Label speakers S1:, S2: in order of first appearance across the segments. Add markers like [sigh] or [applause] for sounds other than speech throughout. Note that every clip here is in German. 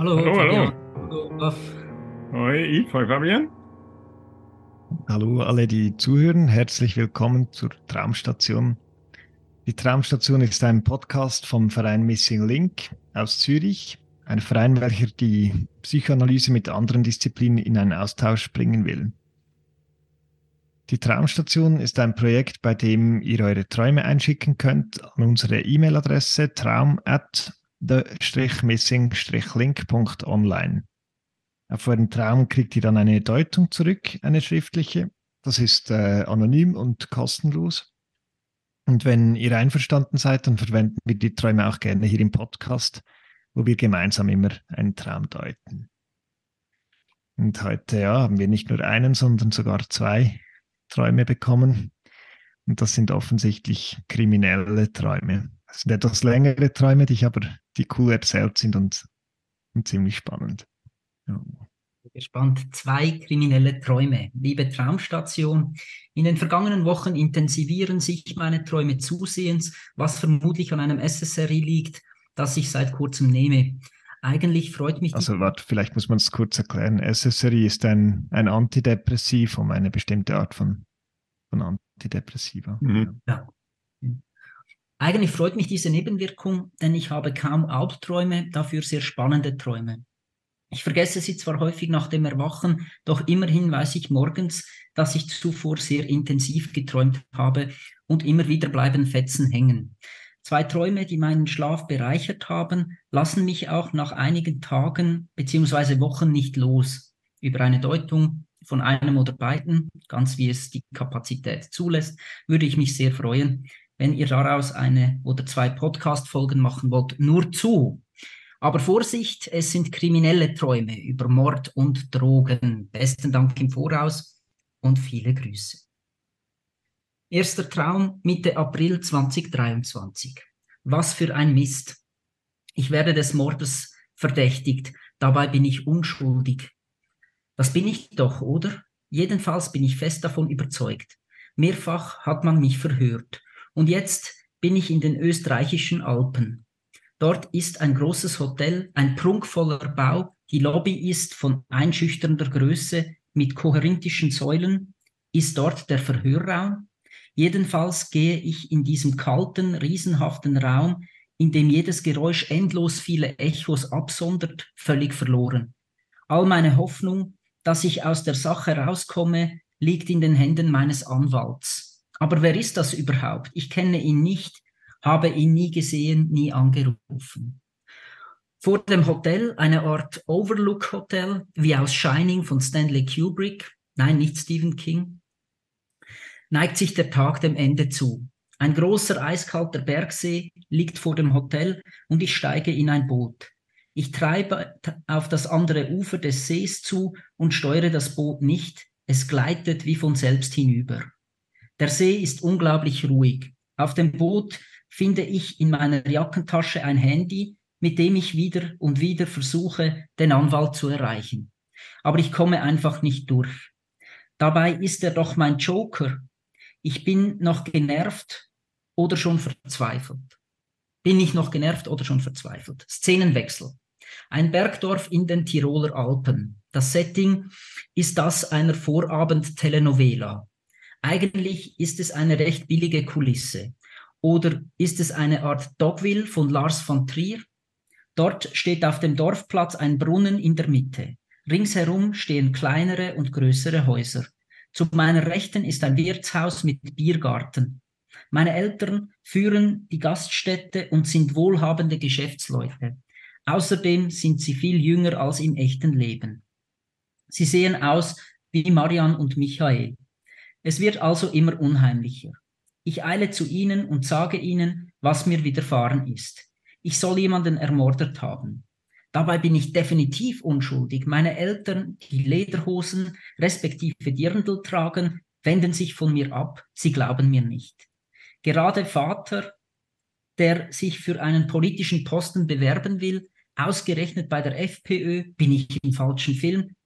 S1: Hallo,
S2: Hallo, hallo.
S1: Hallo.
S2: Hoi Yves, hoi Fabian.
S3: Hallo alle, die zuhören. Herzlich willkommen zur Traumstation. Die Traumstation ist ein Podcast vom Verein Missing Link aus Zürich. Ein Verein, welcher die Psychoanalyse mit anderen Disziplinen in einen Austausch bringen will. Die Traumstation ist ein Projekt, bei dem ihr eure Träume einschicken könnt an unsere E-Mail-Adresse traum at the-missing-link.online. Auf euren Traum kriegt ihr dann eine Deutung zurück, eine schriftliche. Das ist äh, anonym und kostenlos. Und wenn ihr einverstanden seid, dann verwenden wir die Träume auch gerne hier im Podcast, wo wir gemeinsam immer einen Traum deuten. Und heute ja, haben wir nicht nur einen, sondern sogar zwei Träume bekommen. Und das sind offensichtlich kriminelle Träume. Das sind etwas längere Träume, die ich aber, die cool erzählt sind und, und ziemlich spannend. Ja.
S1: Gespannt. Zwei kriminelle Träume. Liebe Traumstation, in den vergangenen Wochen intensivieren sich meine Träume zusehends, was vermutlich an einem SSRI liegt, das ich seit kurzem nehme. Eigentlich freut mich.
S3: Also, warte, vielleicht muss man es kurz erklären. SSRI ist ein, ein Antidepressiv um eine bestimmte Art von, von Antidepressiva.
S2: Mhm.
S1: Ja. Eigentlich freut mich diese Nebenwirkung, denn ich habe kaum Albträume, dafür sehr spannende Träume. Ich vergesse sie zwar häufig nach dem Erwachen, doch immerhin weiß ich morgens, dass ich zuvor sehr intensiv geträumt habe und immer wieder bleiben Fetzen hängen. Zwei Träume, die meinen Schlaf bereichert haben, lassen mich auch nach einigen Tagen bzw. Wochen nicht los. Über eine Deutung von einem oder beiden, ganz wie es die Kapazität zulässt, würde ich mich sehr freuen, wenn ihr daraus eine oder zwei Podcast-Folgen machen wollt. Nur zu. Aber Vorsicht, es sind kriminelle Träume über Mord und Drogen. Besten Dank im Voraus und viele Grüße. Erster Traum Mitte April 2023. Was für ein Mist. Ich werde des Mordes verdächtigt, dabei bin ich unschuldig. Das bin ich doch, oder? Jedenfalls bin ich fest davon überzeugt. Mehrfach hat man mich verhört. Und jetzt bin ich in den österreichischen Alpen. Dort ist ein großes Hotel, ein prunkvoller Bau, die Lobby ist von einschüchternder Größe mit koherentischen Säulen. Ist dort der Verhörraum? Jedenfalls gehe ich in diesem kalten, riesenhaften Raum, in dem jedes Geräusch endlos viele Echos absondert, völlig verloren. All meine Hoffnung, dass ich aus der Sache rauskomme, liegt in den Händen meines Anwalts. Aber wer ist das überhaupt? Ich kenne ihn nicht, habe ihn nie gesehen, nie angerufen. Vor dem Hotel eine Art Overlook Hotel, wie aus Shining von Stanley Kubrick, nein, nicht Stephen King, neigt sich der Tag dem Ende zu. Ein großer eiskalter Bergsee liegt vor dem Hotel und ich steige in ein Boot. Ich treibe auf das andere Ufer des Sees zu und steuere das Boot nicht. Es gleitet wie von selbst hinüber. Der See ist unglaublich ruhig. Auf dem Boot finde ich in meiner Jackentasche ein Handy, mit dem ich wieder und wieder versuche, den Anwalt zu erreichen. Aber ich komme einfach nicht durch. Dabei ist er doch mein Joker. Ich bin noch genervt oder schon verzweifelt. Bin ich noch genervt oder schon verzweifelt? Szenenwechsel. Ein Bergdorf in den Tiroler Alpen. Das Setting ist das einer Vorabend-Telenovela. Eigentlich ist es eine recht billige Kulisse. Oder ist es eine Art Dogville von Lars von Trier? Dort steht auf dem Dorfplatz ein Brunnen in der Mitte. Ringsherum stehen kleinere und größere Häuser. Zu meiner Rechten ist ein Wirtshaus mit Biergarten. Meine Eltern führen die Gaststätte und sind wohlhabende Geschäftsleute. Außerdem sind sie viel jünger als im echten Leben. Sie sehen aus wie Marian und Michael. Es wird also immer unheimlicher. Ich eile zu ihnen und sage ihnen, was mir widerfahren ist. Ich soll jemanden ermordet haben. Dabei bin ich definitiv unschuldig. Meine Eltern, die Lederhosen respektive Dirndl tragen, wenden sich von mir ab. Sie glauben mir nicht. Gerade Vater, der sich für einen politischen Posten bewerben will, ausgerechnet bei der FPÖ, bin ich im falschen Film,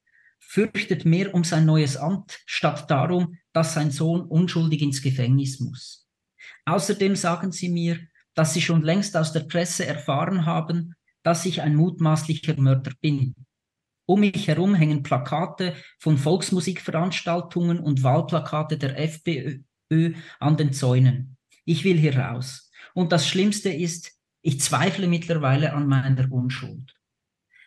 S1: fürchtet mehr um sein neues Amt, statt darum, dass sein Sohn unschuldig ins Gefängnis muss. Außerdem sagen sie mir, dass sie schon längst aus der Presse erfahren haben, dass ich ein mutmaßlicher Mörder bin. Um mich herum hängen Plakate von Volksmusikveranstaltungen und Wahlplakate der FPÖ an den Zäunen. Ich will hier raus. Und das Schlimmste ist, ich zweifle mittlerweile an meiner Unschuld.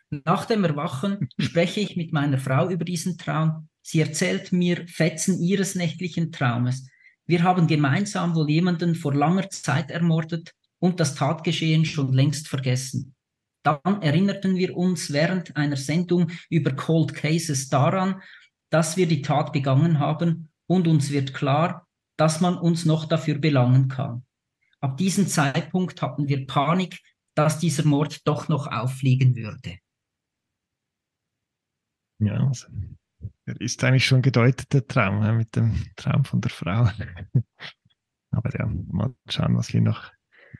S1: Nach dem Erwachen [laughs] spreche ich mit meiner Frau über diesen Traum. Sie erzählt mir Fetzen ihres nächtlichen Traumes. Wir haben gemeinsam wohl jemanden vor langer Zeit ermordet und das Tatgeschehen schon längst vergessen. Dann erinnerten wir uns während einer Sendung über Cold Cases daran, dass wir die Tat begangen haben und uns wird klar, dass man uns noch dafür belangen kann. Ab diesem Zeitpunkt hatten wir Panik, dass dieser Mord doch noch auffliegen würde.
S3: Ja, also, ist eigentlich schon gedeutet, der Traum, mit dem Traum von der Frau. [laughs] Aber ja, mal schauen, was wir noch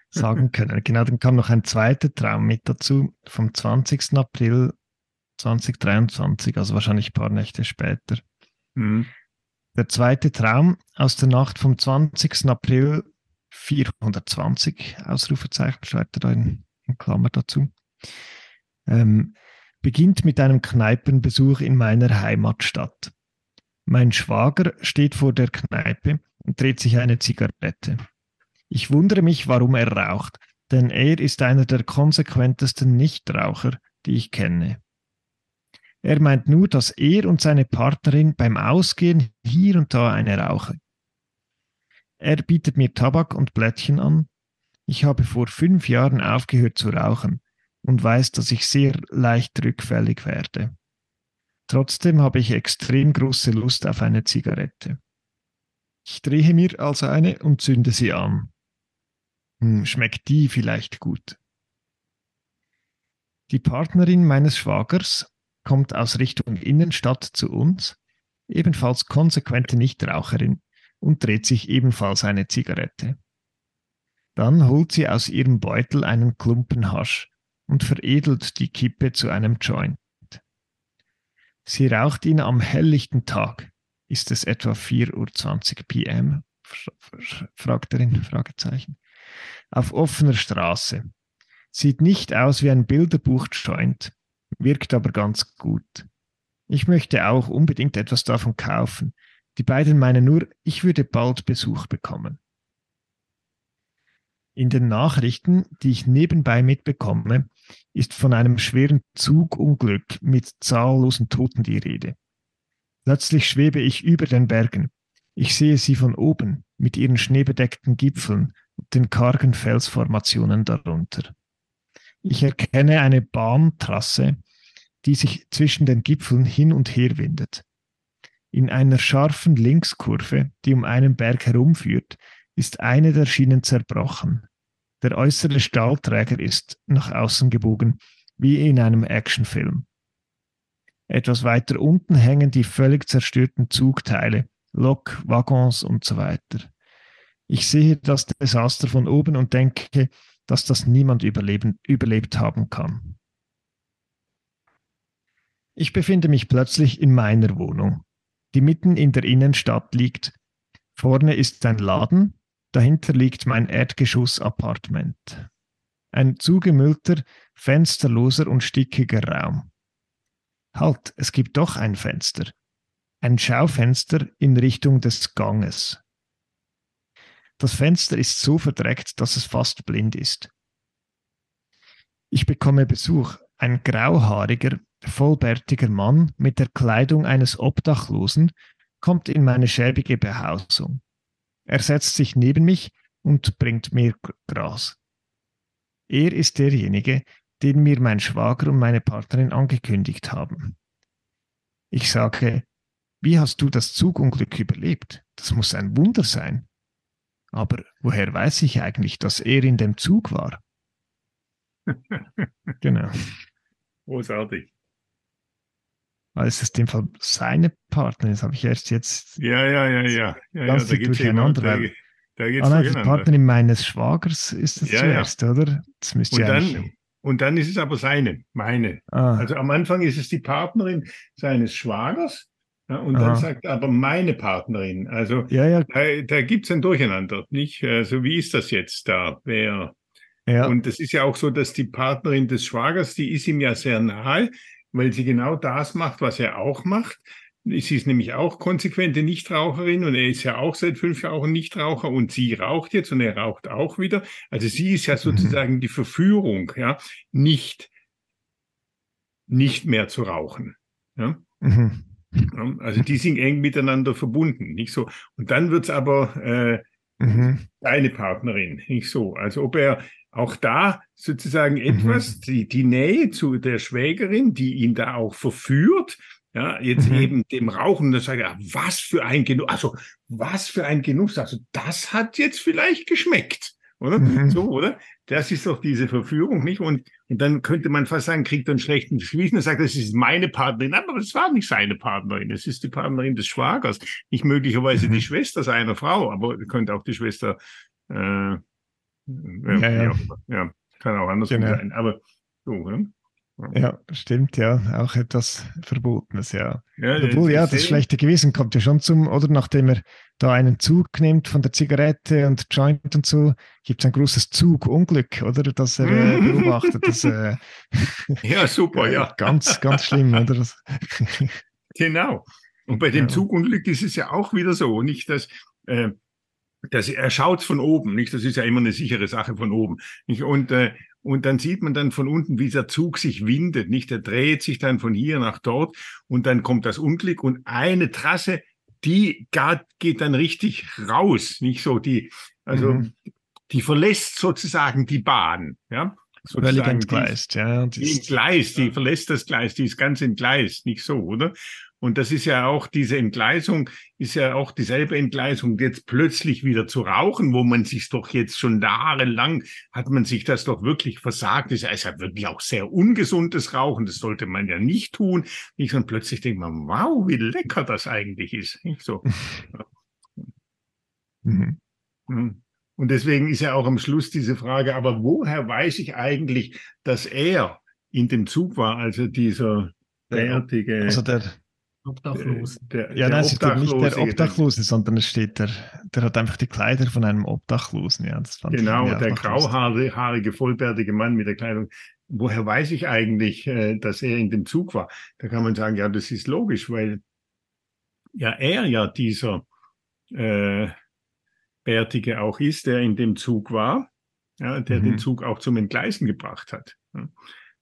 S3: sagen [laughs] können. Genau, dann kam noch ein zweiter Traum mit dazu, vom 20. April 2023, also wahrscheinlich ein paar Nächte später. Mhm. Der zweite Traum aus der Nacht vom 20. April 420, Ausrufezeichen, schreibt er da in, in Klammer dazu, ähm, beginnt mit einem Kneipenbesuch in meiner Heimatstadt. Mein Schwager steht vor der Kneipe und dreht sich eine Zigarette. Ich wundere mich, warum er raucht, denn er ist einer der konsequentesten Nichtraucher, die ich kenne. Er meint nur, dass er und seine Partnerin beim Ausgehen hier und da eine rauchen. Er bietet mir Tabak und Blättchen an. Ich habe vor fünf Jahren aufgehört zu rauchen und weiß, dass ich sehr leicht rückfällig werde. Trotzdem habe ich extrem große Lust auf eine Zigarette. Ich drehe mir also eine und zünde sie an. Hm, schmeckt die vielleicht gut? Die Partnerin meines Schwagers kommt aus Richtung Innenstadt zu uns, ebenfalls konsequente Nichtraucherin, und dreht sich ebenfalls eine Zigarette. Dann holt sie aus ihrem Beutel einen Klumpen Hasch und veredelt die Kippe zu einem Joint. Sie raucht ihn am helllichten Tag. Ist es etwa 4.20 Uhr PM? fragt er in Fragezeichen auf offener Straße. Sieht nicht aus wie ein Bilderbuch-Joint, wirkt aber ganz gut. Ich möchte auch unbedingt etwas davon kaufen. Die beiden meinen nur, ich würde bald Besuch bekommen. In den Nachrichten, die ich nebenbei mitbekomme, ist von einem schweren Zugunglück mit zahllosen Toten die Rede. Plötzlich schwebe ich über den Bergen. Ich sehe sie von oben mit ihren schneebedeckten Gipfeln den kargen Felsformationen darunter. Ich erkenne eine Bahntrasse, die sich zwischen den Gipfeln hin und her windet. In einer scharfen Linkskurve, die um einen Berg herumführt, ist eine der Schienen zerbrochen. Der äußere Stahlträger ist nach außen gebogen, wie in einem Actionfilm. Etwas weiter unten hängen die völlig zerstörten Zugteile, Lok, Waggons und so weiter. Ich sehe das Desaster von oben und denke, dass das niemand überleben, überlebt haben kann. Ich befinde mich plötzlich in meiner Wohnung, die mitten in der Innenstadt liegt. Vorne ist ein Laden, dahinter liegt mein Erdgeschoss-Appartement. Ein zugemüllter, fensterloser und stickiger Raum. Halt, es gibt doch ein Fenster. Ein Schaufenster in Richtung des Ganges. Das Fenster ist so verdreckt, dass es fast blind ist. Ich bekomme Besuch, ein grauhaariger, vollbärtiger Mann mit der Kleidung eines Obdachlosen kommt in meine schäbige Behausung. Er setzt sich neben mich und bringt mir Gras. Er ist derjenige, den mir mein Schwager und meine Partnerin angekündigt haben. Ich sage, wie hast du das Zugunglück überlebt? Das muss ein Wunder sein. Aber woher weiß ich eigentlich, dass er in dem Zug war? [laughs] genau.
S2: Großartig.
S3: Weil es ist in dem Fall seine Partnerin, das habe ich erst jetzt
S2: Ja, ja, ja, ja. ja, ja da ja immer,
S3: durcheinander,
S2: da, da geht's
S3: Ah nein, die. Partnerin meines Schwagers ist das
S2: Ja, ja.
S3: zuerst, oder? Das müsste
S2: Und
S3: ja
S2: dann, und dann ist es aber seine, meine.
S3: ah,
S2: Also am Anfang ist es die Partnerin seines Schwagers. Ja, und dann
S3: Aha.
S2: sagt er aber meine Partnerin. Also
S3: ja, ja,
S2: da, da gibt's ein Durcheinander, nicht? Also wie ist das jetzt da? Wer?
S3: ja.
S2: Und es ist ja auch so, dass die Partnerin des Schwagers, die ist ihm ja sehr nahe, weil sie genau das macht, was er auch macht. Sie ist nämlich auch konsequente Nichtraucherin und er ist ja auch seit fünf Jahren Nichtraucher und sie raucht jetzt und er raucht auch wieder. Also sie ist ja sozusagen die Verführung, ja, nicht, nicht mehr zu rauchen. Ja?
S3: Mhm.
S2: Ja, Also die sind eng miteinander verbunden, nicht so. Und dann wird's aber äh,
S3: Mhm.
S2: deine Partnerin, nicht so. Also ob er auch da sozusagen etwas, die, die Nähe zu der Schwägerin, die ihn da auch verführt, ja, jetzt
S3: Mhm.
S2: eben dem Rauchen, da sagt er, was für ein Genuss, also was für ein Genuss, also das hat jetzt vielleicht geschmeckt, oder?
S3: Mhm.
S2: So, oder? Das ist doch diese Verführung, nicht? Und, und dann könnte man fast sagen, kriegt er einen schlechten Gewissen und sagt, das ist meine Partnerin, aber das war nicht seine Partnerin, es ist die Partnerin des Schwagers, nicht möglicherweise
S3: Mhm.
S2: die Schwester seiner Frau, aber könnte auch die Schwester, äh,
S3: Ja, ja.
S2: immer. ja, kann auch andersrum
S3: Genau.
S2: sein, aber so, ne?
S3: Ja, stimmt, ja. Auch etwas Verbotenes, ja.
S2: Ja,
S3: Obwohl, ja, das
S2: sehe-
S3: schlechte Gewissen kommt ja schon zum, oder nachdem er da einen Zug nimmt von der Zigarette und Joint und so, gibt es ein großes Zugunglück, oder? Das er äh, [laughs] beobachtet. Das, äh, [laughs]
S2: Ja, super, ja.
S3: Ganz, ganz schlimm, oder? [laughs]
S2: Genau. Und bei dem
S3: Ja.
S2: Zugunglück ist es ja auch wieder so, nicht, dass, äh, dass er schaut von oben, nicht? Das ist ja immer eine sichere Sache von oben, nicht? Und, äh, und dann sieht man dann von unten, wie dieser Zug sich windet, nicht? Der dreht sich dann von hier nach dort und dann kommt das Unglück und eine Trasse, die geht dann richtig raus, nicht so die, also
S3: Mhm.
S2: die verlässt sozusagen die Bahn, ja?
S3: völlig
S2: die
S3: entgleist, ja.
S2: die
S3: ist-
S2: Entgleis, die verlässt das Gleis, die ist ganz entgleist, nicht so, oder? Und das ist ja auch, diese Entgleisung ist ja auch dieselbe Entgleisung, jetzt plötzlich wieder zu rauchen, wo man sich doch jetzt schon jahrelang, hat man sich das doch wirklich versagt. Das ist ja wirklich auch sehr ungesundes Rauchen, das sollte man ja nicht tun. Nicht? Und plötzlich denkt man, wow, wie lecker das eigentlich ist. Nicht so. [laughs]
S3: Mhm.
S2: Mhm. Und deswegen ist ja auch am Schluss diese Frage, aber woher weiß ich eigentlich, dass er in dem Zug war, also dieser bärtige,
S3: Also der,
S1: Obdachlos.
S2: der,
S3: ja, nein, es steht nicht der
S2: Obdachlose,
S3: sondern es steht der, der hat einfach die Kleider von einem Obdachlosen, ja. Das fand ich
S2: Genau, der grauhaarige, vollbärtige Mann mit der Kleidung. Woher weiß ich eigentlich, äh, dass er in dem Zug war? Da kann man sagen, ja, das ist logisch, weil ja er ja dieser äh, Bärtige auch ist, der in dem Zug war, ja, der
S3: Mhm.
S2: den Zug auch zum Entgleisen gebracht hat. Ja.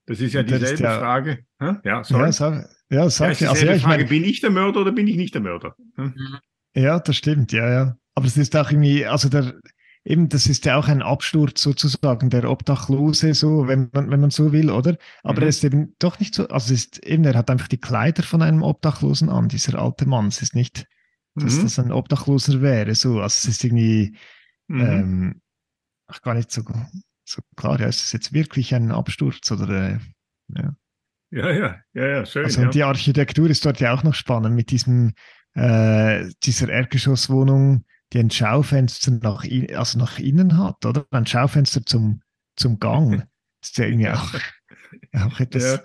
S2: Das ist ja
S3: der ist
S2: dieselbe
S3: ja-
S2: Frage. Hä? Ja, sorry.
S3: Ja, sag, ja,
S2: Ja,
S3: sag,
S2: ist dieselbe
S3: also, ja, ich
S2: Frage,
S3: meine,
S2: bin ich der Mörder oder bin ich nicht der Mörder? Hm?
S3: Ja, das stimmt, ja, ja. Aber es ist auch irgendwie, also der, eben, das ist ja auch ein Absturz sozusagen, der Obdachlose, so, wenn man, wenn man so will, oder? Aber
S2: Mhm.
S3: er ist eben doch nicht so, also es ist eben, er hat einfach die Kleider von einem Obdachlosen an, dieser alte Mann. Es ist nicht, dass
S2: Mhm.
S3: das ein Obdachloser wäre, so. Also es ist irgendwie,
S2: Mhm.
S3: ähm, ach, gar nicht so, so klar, ja, ist es jetzt wirklich ein Absturz oder, äh, ja.
S2: Ja, ja, ja, ja, schön.
S3: Also
S2: ja.
S3: und die Architektur ist dort ja auch noch spannend mit diesem, äh, dieser Erdgeschosswohnung, die ein Schaufenster nach, i- also nach innen hat, oder? Ein Schaufenster zum, zum Gang. Das ist ja irgendwie auch, [laughs] auch etwas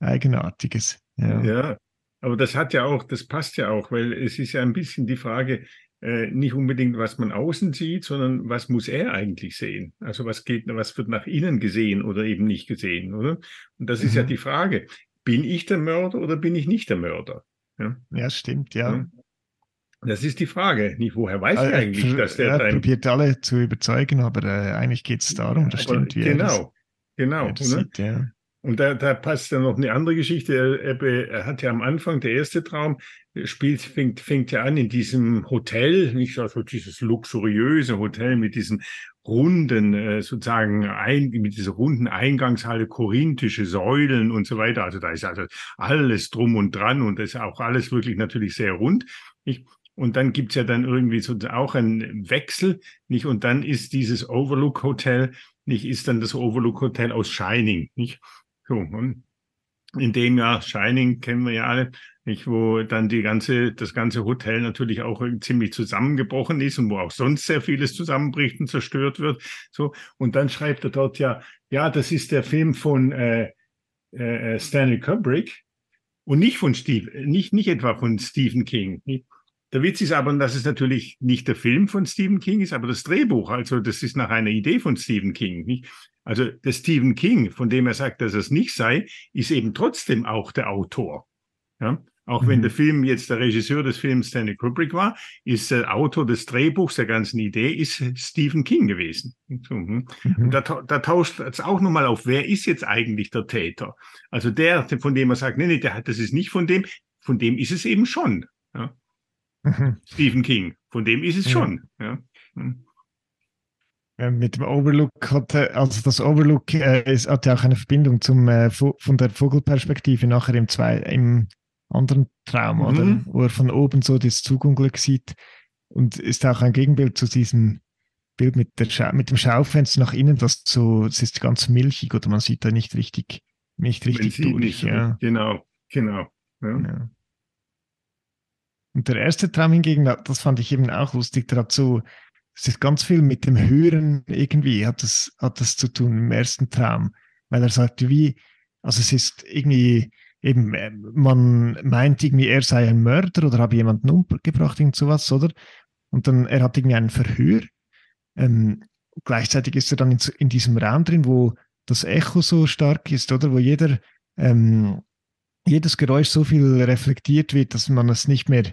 S3: Eigenartiges. Ja.
S2: Ja, aber das hat ja auch, das passt ja auch, weil es ist ja ein bisschen die Frage, äh, nicht unbedingt, was man außen sieht, sondern was muss er eigentlich sehen? Also was geht, was wird nach innen gesehen oder eben nicht gesehen, oder? Und das ist ja
S3: Mhm.
S2: die Frage. Bin ich der Mörder oder bin ich nicht der Mörder?
S3: ja, stimmt, ja.
S2: Ja. Das ist die Frage. Nicht, woher weiß ich
S3: Also, er
S2: eigentlich, dass der
S3: er probiert alle zu überzeugen, aber äh, eigentlich geht es darum, das stimmt, wie
S2: genau, genau. oder?
S3: sieht, ja.
S2: Und da, da passt dann noch eine andere Geschichte. Er, er, er hat ja am Anfang, der erste Traum, spielt, fängt, fängt ja an in diesem Hotel, nicht also dieses luxuriöse Hotel mit diesen runden, äh, sozusagen, ein, mit dieser runden Eingangshalle, korinthische Säulen und so weiter. Also da ist also alles drum und dran und das ist auch alles wirklich natürlich sehr rund. Nicht? Und dann gibt's ja dann irgendwie so auch einen Wechsel, nicht? Und dann ist dieses Overlook Hotel, nicht, ist dann das Overlook Hotel aus Shining, nicht? So, und, in dem Jahr Shining kennen wir ja alle, nicht, wo dann die ganze, das ganze Hotel natürlich auch ziemlich zusammengebrochen ist und wo auch sonst sehr vieles zusammenbricht und zerstört wird. So. Und dann schreibt er dort ja, ja, das ist der Film von äh, äh, Stanley Kubrick und nicht von Steve, nicht, nicht etwa von Stephen King. Der Witz ist aber, dass es natürlich nicht der Film von Stephen King ist, aber das Drehbuch. Also das ist nach einer Idee von Stephen King. Nicht? Also der Stephen King, von dem er sagt, dass es nicht sei, ist eben trotzdem auch der Autor. Ja? Auch mhm. wenn der Film jetzt der Regisseur des Films Stanley Kubrick war, ist der Autor des Drehbuchs der ganzen Idee ist Stephen King gewesen. Mhm. Und da, da tauscht es auch nochmal auf, wer ist jetzt eigentlich der Täter? Also der, von dem er sagt, nee, nee, der, das ist nicht von dem, von dem ist es eben schon. Ja? Mhm. Stephen King, von dem ist es schon. Ja? Mhm.
S3: Ja, mit dem Overlook hatte, also das Overlook äh, ist, hat ja auch eine Verbindung zum, äh, von der Vogelperspektive nachher im, zwei, im anderen Traum, mhm. oder? Wo er von oben so das Zugunglück sieht und ist auch ein Gegenbild zu diesem Bild mit, der mit dem Schaufenster nach innen, das so, es ist ganz milchig oder man sieht da nicht richtig, nicht richtig durch. Nicht, ja.
S2: Genau, genau. Ja. ja.
S3: Und der erste Traum hingegen, das fand ich eben auch lustig, der hat so, es ist ganz viel mit dem Hören irgendwie, hat das, hat das zu tun im ersten Traum, weil er sagt, wie, also es ist irgendwie, eben, man meint irgendwie, er sei ein Mörder oder habe jemanden umgebracht, irgend sowas, oder? Und dann, er hat irgendwie ein Verhör. Ähm, gleichzeitig ist er dann in, in, diesem Raum drin, wo das Echo so stark ist, oder? Wo jeder, ähm, jedes Geräusch so viel reflektiert wird, dass man es nicht mehr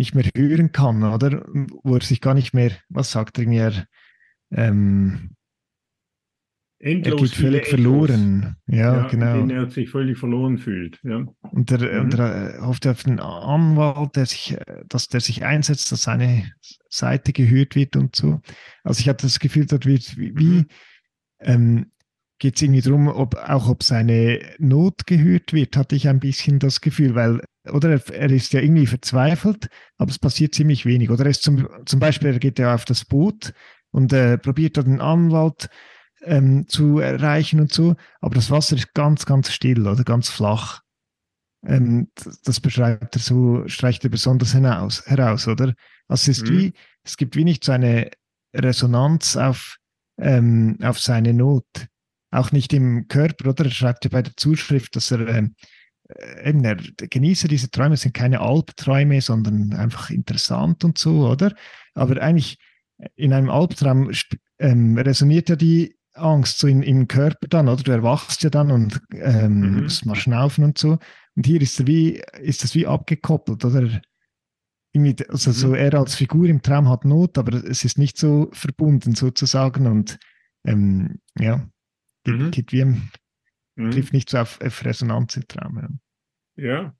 S3: nicht mehr hören kann, oder? Wo er sich gar nicht mehr, was sagt er mir, ähm, Endlos er geht völlig verloren. Ja, ja, genau.
S2: In er sich völlig verloren fühlt. Ja.
S3: Und er, mhm. und er äh, hofft auf den Anwalt, der sich, äh, dass der sich einsetzt, dass seine Seite gehört wird und so. Also ich hatte das Gefühl, dort wird wie, wie mhm. ähm, geht es irgendwie darum, ob auch ob seine Not gehört wird, hatte ich ein bisschen das Gefühl, weil oder er, er, ist ja irgendwie verzweifelt, aber es passiert ziemlich wenig. Oder er ist zum, zum Beispiel, er geht ja auf das Boot und äh, probiert da den Anwalt ähm, zu erreichen und so, aber das Wasser ist ganz, ganz still oder ganz flach. Ähm, das beschreibt er so, streicht er besonders hinaus, heraus, oder? Also es ist mhm. wie, es gibt wie nicht so eine Resonanz auf, ähm, auf seine Not. Auch nicht im Körper, oder? Er schreibt ja bei der Zuschrift, dass er ähm, äh, eben, er genieße diese Träume, sind keine Albträume, sondern einfach interessant und so, oder? Aber eigentlich in einem Albtraum ähm, resoniert ja die Angst so in, im Körper dann, oder? Du erwachst ja dann und ähm, mhm. musst mal schnaufen und so. Und hier ist, wie, ist das wie abgekoppelt, oder? Also mhm. so er als Figur im Traum hat Not, aber es ist nicht so verbunden sozusagen und ähm, ja, mhm. geht wie im mhm. trifft nicht so auf, auf Resonanz im Traum.
S2: Ja. ja.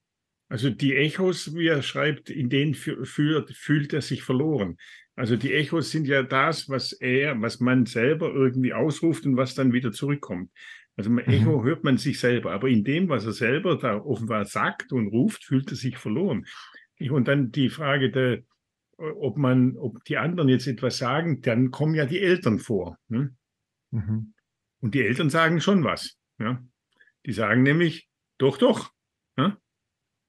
S2: Also die Echos, wie er schreibt, in denen fühlt, fühlt er sich verloren. Also die Echos sind ja das, was er, was man selber irgendwie ausruft und was dann wieder zurückkommt. Also mhm. Echo hört man sich selber, aber in dem, was er selber da offenbar sagt und ruft, fühlt er sich verloren. Und dann die Frage der, ob man, ob die anderen jetzt etwas sagen, dann kommen ja die Eltern vor. Ne? Mhm. Und die Eltern sagen schon was. Ja? Die sagen nämlich, doch, doch, ja?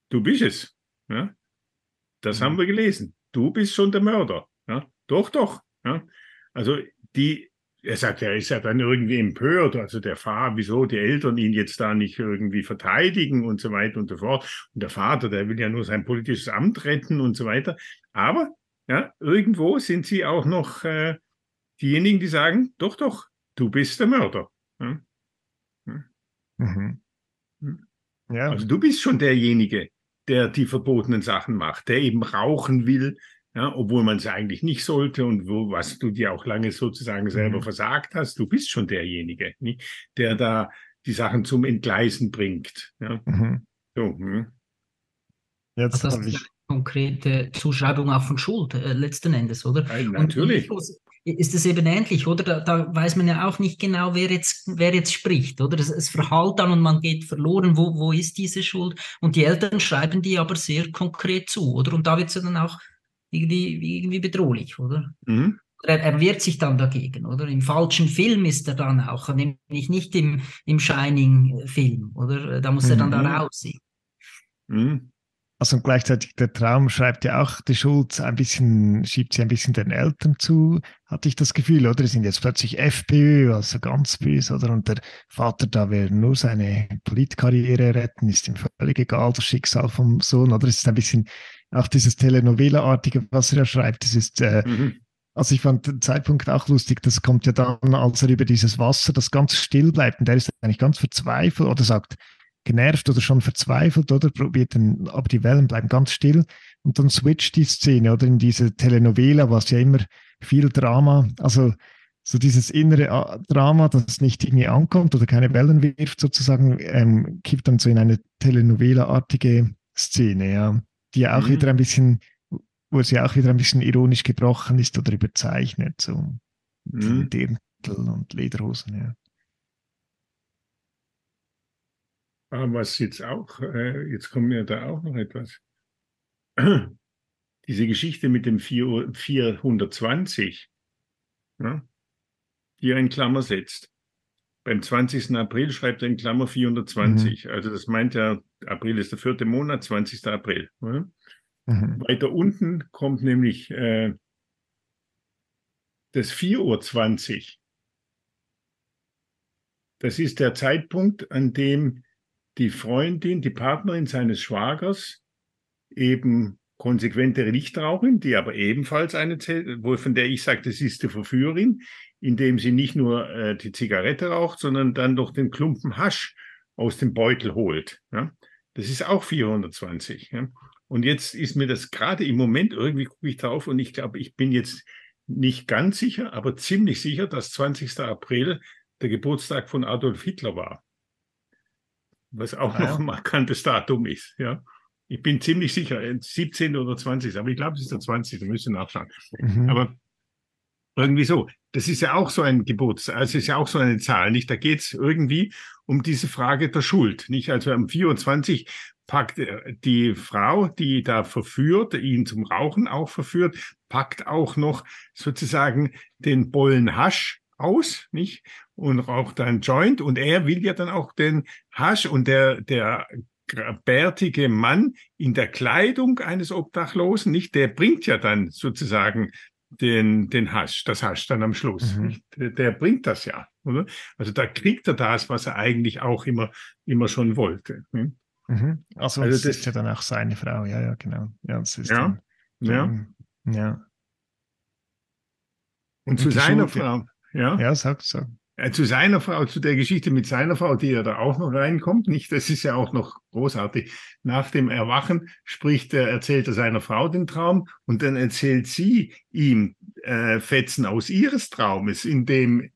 S2: du bist es. Ja? Das mhm. haben wir gelesen. Du bist schon der Mörder. Ja? Doch, doch. Also die, er sagt, er ist ja dann irgendwie empört, also der Vater, wieso die Eltern ihn jetzt da nicht irgendwie verteidigen und so weiter und so fort. Und der Vater, der will ja nur sein politisches Amt retten und so weiter. Aber ja, irgendwo sind sie auch noch äh, diejenigen, die sagen, doch, doch, du bist der Mörder. Ja? Mhm. Hm. Ja. Also du bist schon derjenige, der die verbotenen Sachen macht, der eben rauchen will, ja, obwohl man es eigentlich nicht sollte und wo, was du dir auch lange sozusagen selber mhm. versagt hast. Du bist schon derjenige, nicht? der da die Sachen zum Entgleisen bringt. Ja. Mhm. So, hm.
S1: Jetzt also das ist eine konkrete Zuschreibung auch von Schuld äh, letzten Endes, oder?
S2: Ja, natürlich.
S1: Und ist es eben ähnlich, oder? Da, da, weiß man ja auch nicht genau, wer jetzt, wer jetzt spricht, oder? Es, es verhallt dann und man geht verloren, wo, wo ist diese Schuld? Und die Eltern schreiben die aber sehr konkret zu, oder? Und da wird es ja dann auch irgendwie, irgendwie bedrohlich, oder?
S2: Mhm.
S1: er, er wehrt sich dann dagegen, oder? Im falschen Film ist er dann auch, nämlich nicht im, im Shining-Film, oder? Da muss er dann
S2: Mhm.
S1: da raus.
S2: Mhm.
S3: Also und gleichzeitig der Traum schreibt ja auch die Schuld ein bisschen, schiebt sie ein bisschen den Eltern zu, hatte ich das Gefühl, oder? Die sind jetzt plötzlich FPÖ, also ganz böse, oder? Und der Vater da will nur seine Politkarriere retten, ist ihm völlig egal, das Schicksal vom Sohn, oder? Es ist ein bisschen auch dieses Telenovela-artige, was er da schreibt. Das ist, äh,
S2: Mhm.
S3: also ich fand den Zeitpunkt auch lustig, das kommt ja dann, als er über dieses Wasser, das ganz still bleibt, und der ist eigentlich ganz verzweifelt oder sagt, genervt oder schon verzweifelt, oder probiert dann, aber die Wellen bleiben ganz still und dann switcht die Szene oder in diese Telenovela, was ja immer viel Drama, also so dieses innere äh, Drama, das nicht irgendwie ankommt oder keine Wellen wirft sozusagen, ähm, kippt dann so in eine Telenovela-artige Szene, ja, die ja auch
S2: Mhm.
S3: wieder ein bisschen, wo sie auch wieder ein bisschen ironisch gebrochen ist oder überzeichnet, so
S2: Mhm.
S3: Dirndl und Lederhosen, ja.
S2: Aber was jetzt auch, äh, jetzt kommt mir da auch noch etwas. [clears throat] Diese Geschichte mit dem 4 Uhr- 420, ja, die er in Klammer setzt. Beim 20. April schreibt er in Klammer 420. Also das meint er, April ist der vierte Monat, 20. April. Ja.
S3: Mhm.
S2: Weiter unten kommt nämlich äh, das 4.20 Uhr. Das ist der Zeitpunkt, an dem die Freundin, die Partnerin seines Schwagers, eben konsequente Nichtraucherin, die aber ebenfalls eine, von der ich sage, das ist die Verführerin, indem sie nicht nur äh, die Zigarette raucht, sondern dann doch den Klumpen Hasch aus dem Beutel holt. Ja? Das ist auch 420. Ja? Und jetzt ist mir das gerade im Moment, irgendwie gucke ich drauf und ich glaube, ich bin jetzt nicht ganz sicher, aber ziemlich sicher, dass 20. April der Geburtstag von Adolf Hitler war. Was auch
S3: Ah,
S2: noch ein markantes Datum ist. Ja? Ich bin ziemlich sicher, äh, 17. oder 20. Aber ich glaube, es ist der 20. Da müsst ihr nachschauen.
S3: Mhm.
S2: Aber irgendwie so. Das ist ja auch so ein Geburtstag, also ist ja auch so eine Zahl, nicht? Da geht es irgendwie um diese Frage der Schuld, nicht? Also am 24 packt äh, die Frau, die da verführt, ihn zum Rauchen auch verführt, packt auch noch sozusagen den Bollen Hasch aus, nicht? Und raucht dann Joint und er will ja dann auch den Hasch und der, der bärtige Mann in der Kleidung eines Obdachlosen, nicht? Der bringt ja dann sozusagen den, den Hasch, das Hasch dann am Schluss.
S3: Mhm.
S2: Der, der bringt das ja, oder? Also da kriegt er das, was er eigentlich auch immer, immer schon wollte. hm?
S3: Mhm. Also,
S2: Also
S3: das, ist ja dann auch seine Frau, ja, ja, genau. Ja, das ist
S2: Ja,
S3: dann,
S2: Ja.
S3: ja.
S2: Und zu
S3: die
S2: seiner
S3: Schuld, ja.
S2: Frau, ja,
S3: Ja, sag so.
S2: Äh, zu seiner Frau, zu der Geschichte mit seiner Frau, die ja da auch noch reinkommt, nicht? Das ist ja auch noch großartig. Nach dem Erwachen spricht er, erzählt er seiner Frau den Traum und dann erzählt sie ihm äh, Fetzen aus ihres Traumes, in dem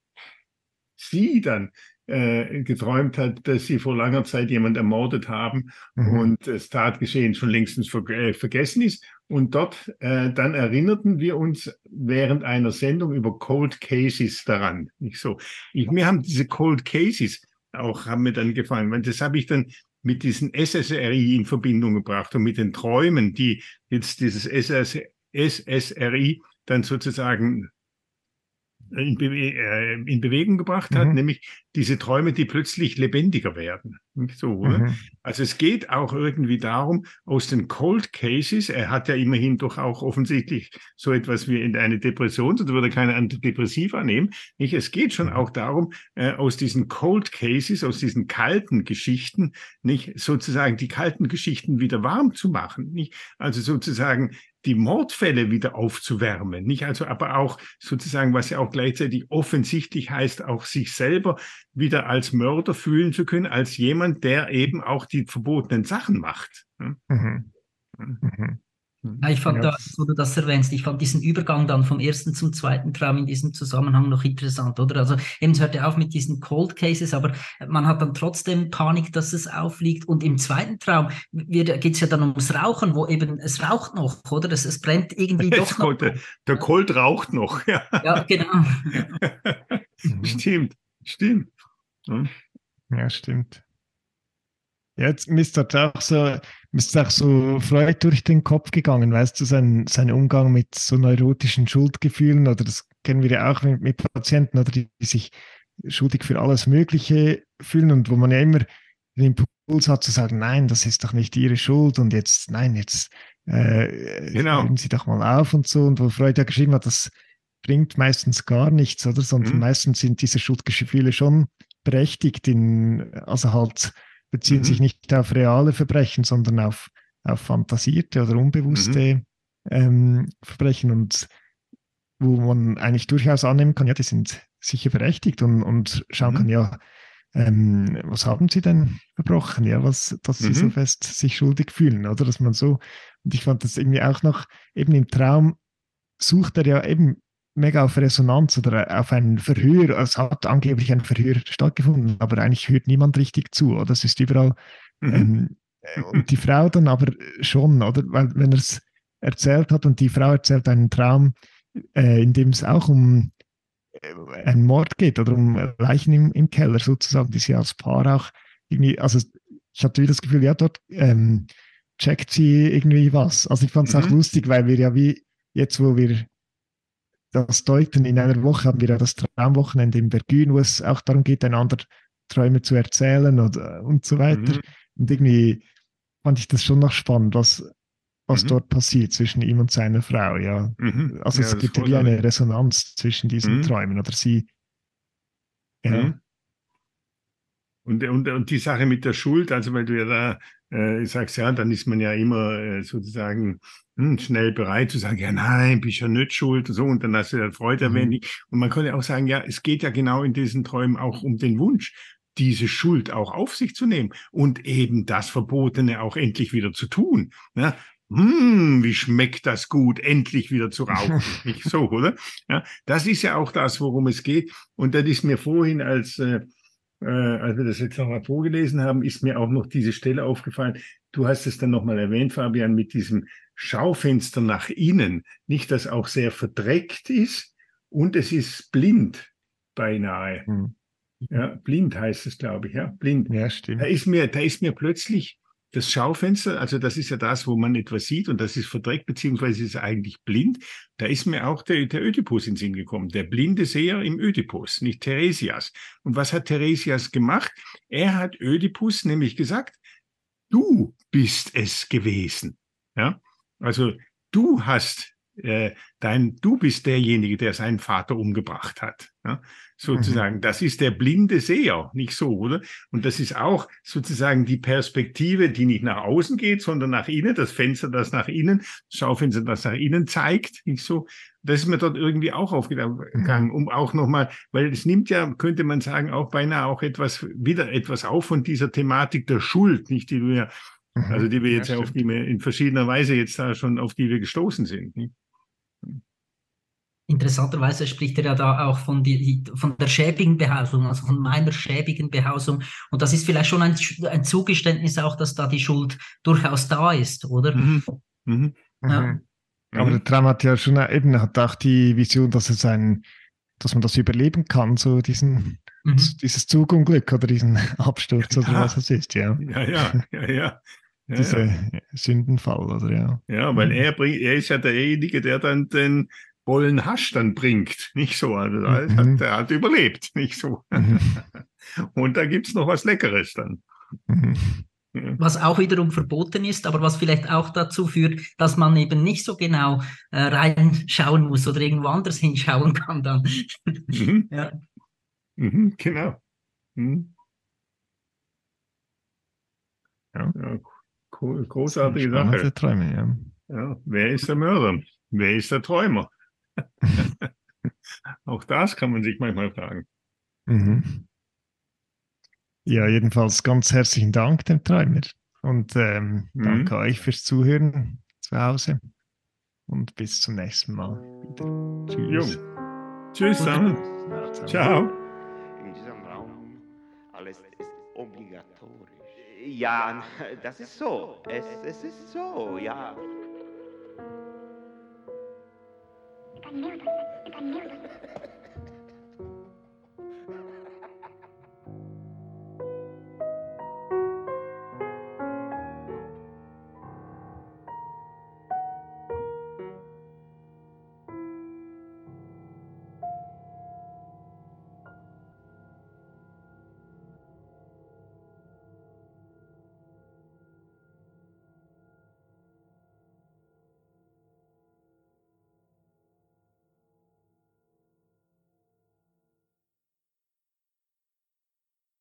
S2: sie dann äh, geträumt hat, dass sie vor langer Zeit jemand ermordet haben
S3: Mhm.
S2: und das Tatgeschehen schon längstens ver äh, vergessen ist. Und dort äh, dann erinnerten wir uns während einer Sendung über Cold Cases daran. Nicht so. Ich, mir haben diese Cold Cases auch haben mir dann gefallen, weil das habe ich dann mit diesen SSRI in Verbindung gebracht und mit den Träumen, die jetzt dieses SS, SSRI dann sozusagen in, Bewe äh, in Bewegung gebracht hat,
S3: Mhm.
S2: nämlich diese Träume, die plötzlich lebendiger werden. So?
S3: Mhm.
S2: Also es geht auch irgendwie darum, aus den Cold Cases, er hat ja immerhin doch auch offensichtlich so etwas wie in eine Depression, sonst würde er keine Antidepressiva nehmen. Nicht? Es geht schon auch darum, äh, aus diesen Cold Cases, aus diesen kalten Geschichten, nicht sozusagen die kalten Geschichten wieder warm zu machen. Nicht? Also sozusagen die Mordfälle wieder aufzuwärmen, nicht also aber auch sozusagen, was ja auch gleichzeitig offensichtlich heißt, auch sich selber wieder als Mörder fühlen zu können, als jemand, der eben auch die verbotenen Sachen macht. Hm?
S3: Mhm. Mhm.
S1: Ich fand
S3: Ja.
S1: da, wo du das erwähnst, ich fand diesen Übergang dann vom ersten zum zweiten Traum in diesem Zusammenhang noch interessant, oder? Also eben es hört ja auf mit diesen Cold Cases, aber man hat dann trotzdem Panik, dass es aufliegt. Und im zweiten Traum geht es ja dann ums Rauchen, wo eben es raucht noch, oder? Es, es brennt irgendwie [laughs] doch noch.
S2: kommt der, Colt raucht noch. Ja.
S1: Ja, genau. [laughs]
S2: Stimmt, stimmt. Hm?
S3: Ja, stimmt. Jetzt ist das auch so, ist auch so Freud durch den Kopf gegangen, weißt du, sein, sein Umgang mit so neurotischen Schuldgefühlen oder das kennen wir ja auch mit, mit Patienten, oder die, die sich schuldig für alles Mögliche fühlen und wo man ja immer den Impuls hat zu sagen, nein, das ist doch nicht ihre Schuld und jetzt, nein, jetzt äh,
S2: Genau.
S3: Sie doch mal auf und so. Und wo Freud ja geschrieben hat, das bringt meistens gar nichts, oder? Sondern
S2: Mhm.
S3: meistens sind diese Schuldgefühle schon berechtigt, in, also halt beziehen
S2: Mhm.
S3: sich nicht auf reale Verbrechen, sondern auf, auf fantasierte oder unbewusste
S2: Mhm.
S3: ähm, Verbrechen und wo man eigentlich durchaus annehmen kann, ja, die sind sicher berechtigt und, und schauen
S2: Mhm.
S3: kann, ja, ähm, was haben sie denn verbrochen, ja, was, dass sie so
S2: Mhm.
S3: fest sich schuldig fühlen, oder? Dass man so, und ich fand das irgendwie auch noch, eben im Traum sucht er ja eben mega auf Resonanz oder auf ein Verhör. Es hat angeblich ein Verhör stattgefunden, aber eigentlich hört niemand richtig zu, oder? Es ist überall
S2: Mhm.
S3: ähm, äh, und die Frau dann aber schon, oder? Weil wenn er es erzählt hat und die Frau erzählt einen Traum, äh, in dem es auch um äh, einen Mord geht oder um Leichen im, im Keller sozusagen, die sie als Paar auch irgendwie, also ich hatte wieder das Gefühl, ja, dort ähm, checkt sie irgendwie was. Also ich fand es auch
S2: Mhm.
S3: lustig, weil wir ja wie jetzt, wo wir das deuten, in einer Woche haben wir ja das Traumwochenende in Bergün, wo es auch darum geht, einander Träume zu erzählen oder, und so weiter.
S2: Mhm.
S3: Und irgendwie fand ich das schon noch spannend, was, was
S2: Mhm.
S3: dort passiert zwischen ihm und seiner Frau, ja.
S2: Mhm.
S3: Also
S2: Ja,
S3: es gibt ja wie eine. Resonanz zwischen diesen
S2: Mhm.
S3: Träumen oder sie. Ja.
S2: Mhm. Und, und, und die Sache mit der Schuld, also weil du ja da äh, sagst, ja, dann ist man ja immer äh, sozusagen hm, schnell bereit zu sagen, ja, nein, bist ja nicht schuld, so, und dann hast du ja Freude
S3: Mhm.
S2: erwähnt. Und man könnte auch sagen, ja, es geht ja genau in diesen Träumen auch um den Wunsch, diese Schuld auch auf sich zu nehmen und eben das Verbotene auch endlich wieder zu tun. Ja, hm, wie schmeckt das gut, endlich wieder zu rauchen. [laughs] Nicht so, oder? Ja, das ist ja auch das, worum es geht. Und das ist mir vorhin, als, äh, äh, als wir das jetzt nochmal vorgelesen haben, ist mir auch noch diese Stelle aufgefallen. Du hast es dann nochmal erwähnt, Fabian, mit diesem Schaufenster nach innen. Nicht, das auch sehr verdreckt ist und es ist blind beinahe.
S3: Hm.
S2: Ja, blind heißt es, glaube ich, ja, blind.
S3: ja,
S2: Da
S3: stimmt.
S2: ist mir, da ist mir plötzlich das Schaufenster, also das ist ja das, wo man etwas sieht und das ist verdreckt, beziehungsweise ist eigentlich blind. Da ist mir auch der, der Ödipus in Sinn gekommen, der blinde Seher im Ödipus, nicht Theresias. Und was hat Theresias gemacht? Er hat Ödipus nämlich gesagt, du bist es gewesen. Ja, also du hast äh, dein, du bist derjenige, der seinen Vater umgebracht hat. Ja? Sozusagen, das ist der blinde Seher, nicht so, oder? Und das ist auch sozusagen die Perspektive, die nicht nach außen geht, sondern nach innen, das Fenster, das nach innen, das Schaufenster, das nach innen zeigt, nicht so. Das ist mir dort irgendwie auch aufgegangen, um auch nochmal, weil es nimmt ja, könnte man sagen, auch beinahe auch etwas, wieder etwas auf von dieser Thematik der Schuld, nicht, die ja,
S3: Mhm.
S2: also die wir jetzt ja, auf die wir in verschiedener Weise jetzt da schon, auf die wir gestoßen sind. Nicht?
S1: Interessanterweise spricht er ja da auch von, die, von der schäbigen Behausung, also von meiner schäbigen Behausung. Und das ist vielleicht schon ein, ein Zugeständnis auch, dass da die Schuld durchaus da ist, oder?
S2: Mhm. Mhm.
S1: Ja.
S3: Mhm. Aber
S2: Mhm.
S3: der Traum hat ja schon eben hat auch die Vision, dass es ein, dass man das überleben kann, so diesen,
S1: Mhm.
S3: dieses Zugunglück oder diesen Absturz oder
S2: Ja.
S3: was es ist, ja.
S2: Ja, ja, ja, ja. [laughs] Ja,
S3: Dieser
S2: ja.
S3: Sündenfall, oder ja.
S2: ja, weil
S3: Mhm.
S2: er bringt, er ist ja derjenige, der dann den Bollen Hasch dann bringt, nicht so. Also
S3: Mhm.
S2: hat, er hat überlebt, [laughs] nicht so.
S3: Mhm.
S2: Und da gibt's noch was Leckeres dann.
S3: Mhm.
S1: Was auch wiederum verboten ist, aber was vielleicht auch dazu führt, dass man eben nicht so genau äh, reinschauen muss oder irgendwo anders hinschauen kann dann.
S2: Mhm.
S1: ja.
S2: Mhm, genau. Mhm.
S3: Ja.
S2: Ja, cool, großartige Sache.
S3: Träume, ja.
S2: Ja, wer ist der Mörder? Wer ist der Träumer? [laughs] Auch das kann man sich manchmal fragen.
S3: Mhm. Ja, jedenfalls ganz herzlichen Dank dem Träumer und ähm,
S2: Mhm.
S3: danke euch fürs Zuhören zu Hause und bis zum nächsten Mal wieder. Tschüss.
S2: Tschüss zusammen.
S3: Ja, zusammen.
S2: Ciao.
S4: In diesem Raum alles ist obligatorisch. Ja, das ist so. Es, es ist so, ja.
S5: nervous. If I'm nervous.